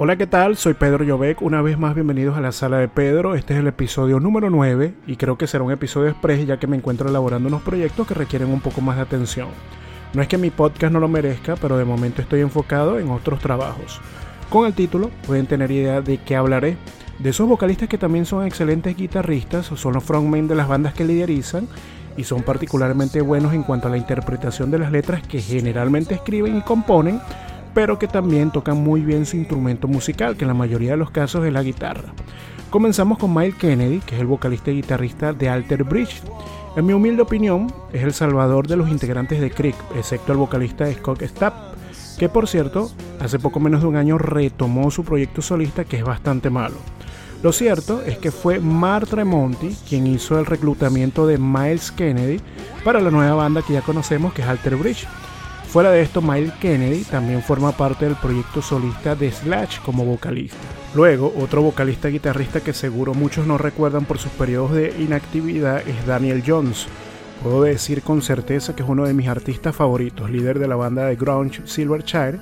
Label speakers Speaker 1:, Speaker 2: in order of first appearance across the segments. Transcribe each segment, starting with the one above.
Speaker 1: Hola, ¿qué tal? Soy Pedro Llobec. Una vez más, bienvenidos a la sala de Pedro. Este es el episodio número 9 y creo que será un episodio express ya que me encuentro elaborando unos proyectos que requieren un poco más de atención. No es que mi podcast no lo merezca, pero de momento estoy enfocado en otros trabajos. Con el título pueden tener idea de qué hablaré. De esos vocalistas que también son excelentes guitarristas, son los frontmen de las bandas que liderizan y son particularmente buenos en cuanto a la interpretación de las letras que generalmente escriben y componen pero que también tocan muy bien su instrumento musical, que en la mayoría de los casos es la guitarra. Comenzamos con Miles Kennedy, que es el vocalista y guitarrista de Alter Bridge. En mi humilde opinión, es el salvador de los integrantes de Creek, excepto el vocalista Scott Stapp, que por cierto, hace poco menos de un año retomó su proyecto solista que es bastante malo. Lo cierto es que fue Mark Tremonti quien hizo el reclutamiento de Miles Kennedy para la nueva banda que ya conocemos que es Alter Bridge Fuera de esto, Miles Kennedy también forma parte del proyecto solista de Slash como vocalista. Luego, otro vocalista guitarrista que seguro muchos no recuerdan por sus periodos de inactividad es Daniel Jones. Puedo decir con certeza que es uno de mis artistas favoritos, líder de la banda de grunge Silverchair,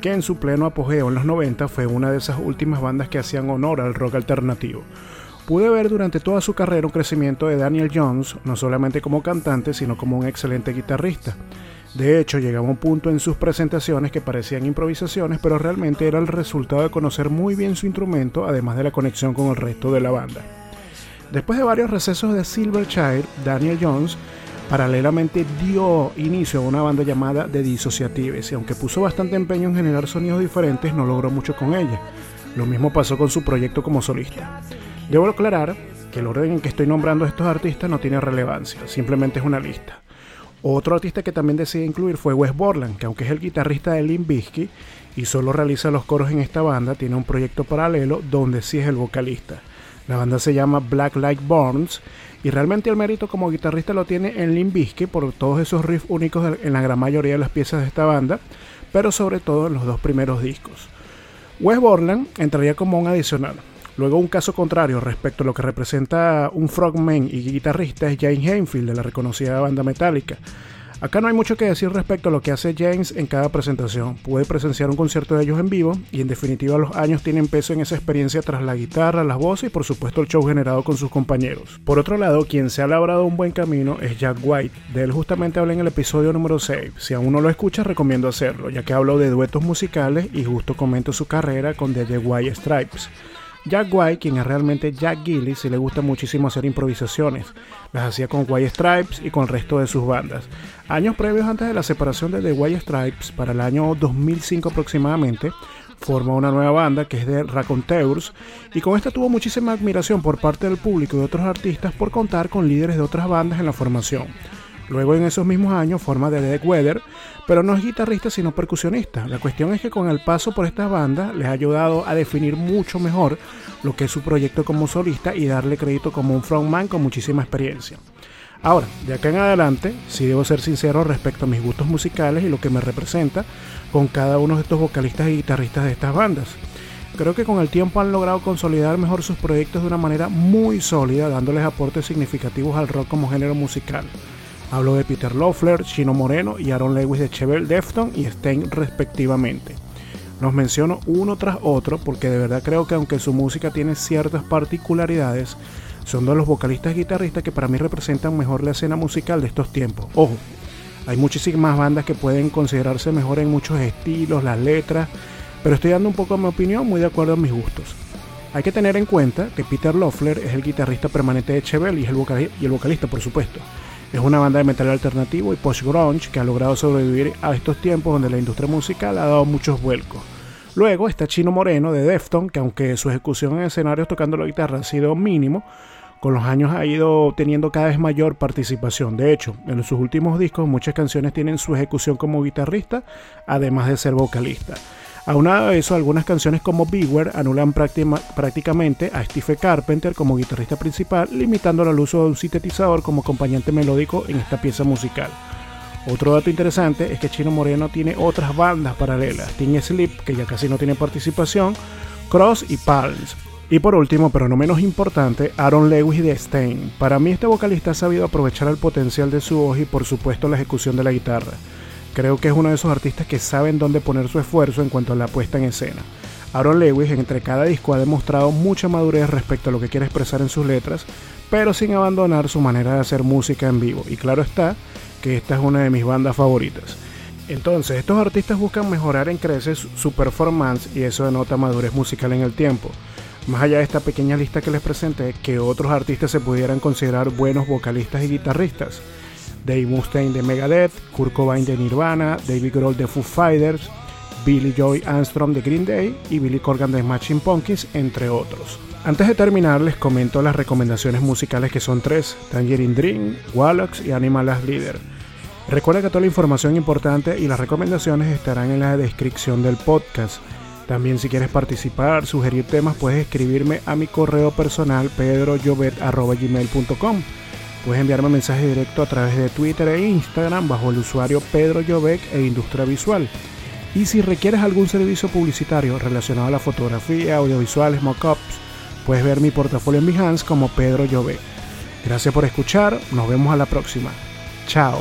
Speaker 1: que en su pleno apogeo en los 90 fue una de esas últimas bandas que hacían honor al rock alternativo. Pude ver durante toda su carrera un crecimiento de Daniel Jones, no solamente como cantante, sino como un excelente guitarrista. De hecho, llegaba un punto en sus presentaciones que parecían improvisaciones, pero realmente era el resultado de conocer muy bien su instrumento, además de la conexión con el resto de la banda. Después de varios recesos de Silverchair, Daniel Jones paralelamente dio inicio a una banda llamada The Dissociatives, y aunque puso bastante empeño en generar sonidos diferentes, no logró mucho con ella. Lo mismo pasó con su proyecto como solista. Debo aclarar que el orden en que estoy nombrando a estos artistas no tiene relevancia, simplemente es una lista. Otro artista que también decidí incluir fue Wes Borland, que aunque es el guitarrista de Limp Bizkit y solo realiza los coros en esta banda, tiene un proyecto paralelo donde sí es el vocalista. La banda se llama Black Light Burns y realmente el mérito como guitarrista lo tiene en Limp Bizkit por todos esos riffs únicos en la gran mayoría de las piezas de esta banda, pero sobre todo en los dos primeros discos. Wes Borland entraría como un adicional, Luego un caso contrario respecto a lo que representa un frogman y guitarrista es James Hainfield de la reconocida banda Metallica. Acá no hay mucho que decir respecto a lo que hace James en cada presentación. Puede presenciar un concierto de ellos en vivo y en definitiva los años tienen peso en esa experiencia tras la guitarra, las voces y por supuesto el show generado con sus compañeros. Por otro lado, quien se ha labrado un buen camino es Jack White. De él justamente hablé en el episodio número 6. Si aún no lo escucha, recomiendo hacerlo, ya que hablo de duetos musicales y justo comento su carrera con The White Stripes. Jack White, quien es realmente Jack Gillis, y le gusta muchísimo hacer improvisaciones. Las hacía con White Stripes y con el resto de sus bandas. Años previos antes de la separación de The White Stripes, para el año 2005 aproximadamente, forma una nueva banda que es de Raconteurs y con esta tuvo muchísima admiración por parte del público y otros artistas por contar con líderes de otras bandas en la formación. Luego en esos mismos años forma The Dead Weather, pero no es guitarrista sino percusionista. La cuestión es que con el paso por estas bandas les ha ayudado a definir mucho mejor lo que es su proyecto como solista y darle crédito como un frontman con muchísima experiencia. Ahora, de acá en adelante, sí debo ser sincero respecto a mis gustos musicales y lo que me representa con cada uno de estos vocalistas y guitarristas de estas bandas. Creo que con el tiempo han logrado consolidar mejor sus proyectos de una manera muy sólida, dándoles aportes significativos al rock como género musical. Hablo de Peter Loeffler, Chino Moreno y Aaron Lewis de Chevel Defton y Stein respectivamente. Los menciono uno tras otro porque de verdad creo que aunque su música tiene ciertas particularidades, son de los vocalistas y guitarristas que para mí representan mejor la escena musical de estos tiempos. Ojo, hay muchísimas bandas que pueden considerarse mejor en muchos estilos, las letras, pero estoy dando un poco mi opinión muy de acuerdo a mis gustos. Hay que tener en cuenta que Peter Loeffler es el guitarrista permanente de Chevelle y, y el vocalista, por supuesto. Es una banda de metal alternativo y post-grunge que ha logrado sobrevivir a estos tiempos donde la industria musical ha dado muchos vuelcos. Luego está Chino Moreno de Defton, que aunque su ejecución en escenarios tocando la guitarra ha sido mínimo, con los años ha ido teniendo cada vez mayor participación. De hecho, en sus últimos discos muchas canciones tienen su ejecución como guitarrista, además de ser vocalista. Aunado a eso, algunas canciones como Beware anulan prácticamente a Steve Carpenter como guitarrista principal, limitándolo al uso de un sintetizador como acompañante melódico en esta pieza musical. Otro dato interesante es que Chino Moreno tiene otras bandas paralelas, Teen Sleep, que ya casi no tiene participación, Cross y Palms. Y por último, pero no menos importante, Aaron Lewis de Stein. Para mí este vocalista ha sabido aprovechar el potencial de su voz y por supuesto la ejecución de la guitarra. Creo que es uno de esos artistas que saben dónde poner su esfuerzo en cuanto a la puesta en escena. Aaron Lewis entre cada disco ha demostrado mucha madurez respecto a lo que quiere expresar en sus letras, pero sin abandonar su manera de hacer música en vivo. Y claro está que esta es una de mis bandas favoritas. Entonces, estos artistas buscan mejorar en creces su performance y eso denota madurez musical en el tiempo. Más allá de esta pequeña lista que les presenté, que otros artistas se pudieran considerar buenos vocalistas y guitarristas. Dave Mustaine de Megadeth, Kurt Cobain de Nirvana, David Grohl de Foo Fighters, Billy Joy Armstrong de Green Day y Billy Corgan de Smashing Pumpkins, entre otros. Antes de terminar, les comento las recomendaciones musicales que son tres: Tangerine Dream, Wallox y Animal as Leader. Recuerda que toda la información importante y las recomendaciones estarán en la descripción del podcast. También si quieres participar, sugerir temas, puedes escribirme a mi correo personal pedroyovet.gmail.com Puedes enviarme mensaje directo a través de Twitter e Instagram bajo el usuario Pedro e Industria Visual. Y si requieres algún servicio publicitario relacionado a la fotografía, audiovisuales, mockups, puedes ver mi portafolio en Behance como Pedro Llobet. Gracias por escuchar, nos vemos a la próxima. Chao.